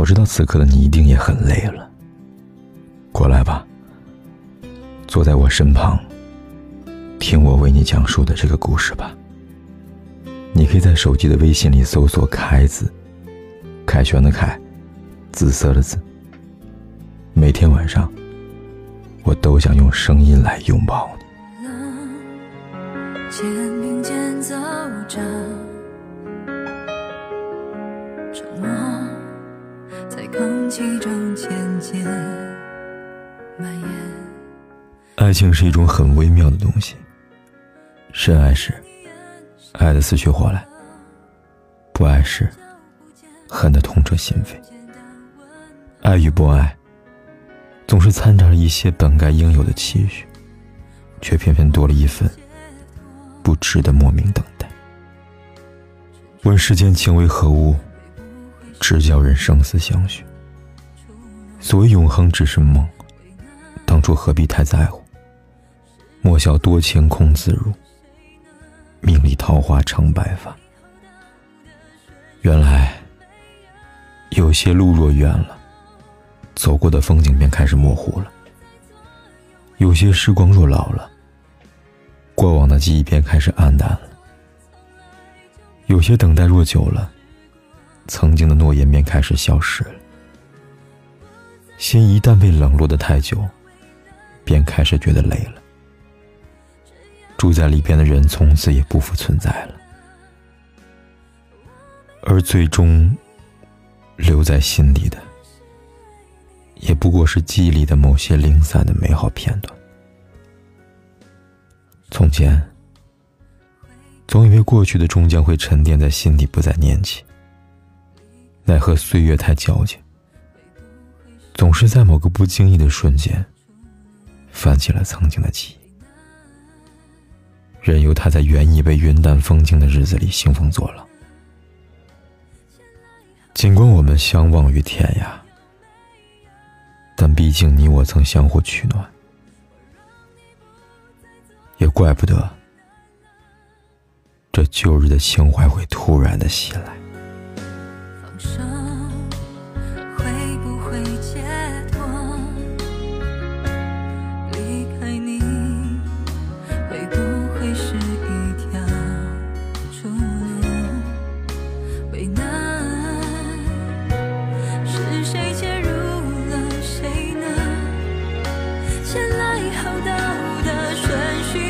我知道此刻的你一定也很累了。过来吧，坐在我身旁，听我为你讲述的这个故事吧。你可以在手机的微信里搜索“凯”字，凯旋的凯，紫色的紫。每天晚上，我都想用声音来拥抱你。空气中渐渐蔓延。爱情是一种很微妙的东西，深爱时。爱的死去活来，不爱时，恨得痛彻心扉。爱与不爱，总是掺杂着一些本该应有的期许，却偏偏多了一份不值得莫名等待。问世间情为何物，只叫人生死相许。所谓永恒只是梦，当初何必太在乎？莫笑多情空自如。命里桃花成白发。原来，有些路若远了，走过的风景便开始模糊了；有些时光若老了，过往的记忆便开始暗淡了；有些等待若久了，曾经的诺言便开始消失了。心一旦被冷落的太久，便开始觉得累了。住在里边的人从此也不复存在了，而最终留在心底的，也不过是记忆里的某些零散的美好片段。从前，总以为过去的终将会沉淀在心底，不再念起。奈何岁月太矫情，总是在某个不经意的瞬间，泛起了曾经的记忆。任由他在原以为云淡风轻的日子里兴风作浪。尽管我们相忘于天涯，但毕竟你我曾相互取暖，也怪不得这旧日的情怀会突然的袭来。解脱，离开你会不会是一条出路？为难，是谁介入了谁呢？先来后到的顺序。